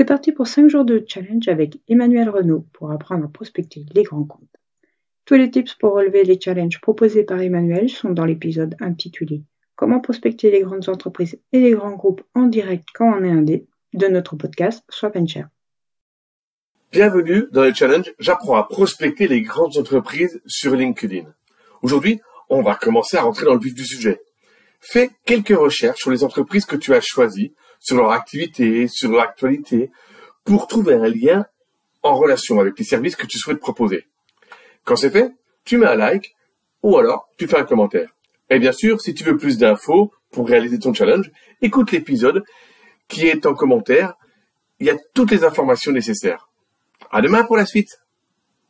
C'est parti pour 5 jours de challenge avec Emmanuel Renaud pour apprendre à prospecter les grands comptes. Tous les tips pour relever les challenges proposés par Emmanuel sont dans l'épisode intitulé Comment prospecter les grandes entreprises et les grands groupes en direct quand on est indé de notre podcast Swap Share. Bienvenue dans le challenge J'apprends à prospecter les grandes entreprises sur LinkedIn. Aujourd'hui, on va commencer à rentrer dans le vif du sujet. Fais quelques recherches sur les entreprises que tu as choisies, sur leur activité, sur leur actualité, pour trouver un lien en relation avec les services que tu souhaites proposer. Quand c'est fait, tu mets un like ou alors tu fais un commentaire. Et bien sûr, si tu veux plus d'infos pour réaliser ton challenge, écoute l'épisode qui est en commentaire. Il y a toutes les informations nécessaires. À demain pour la suite.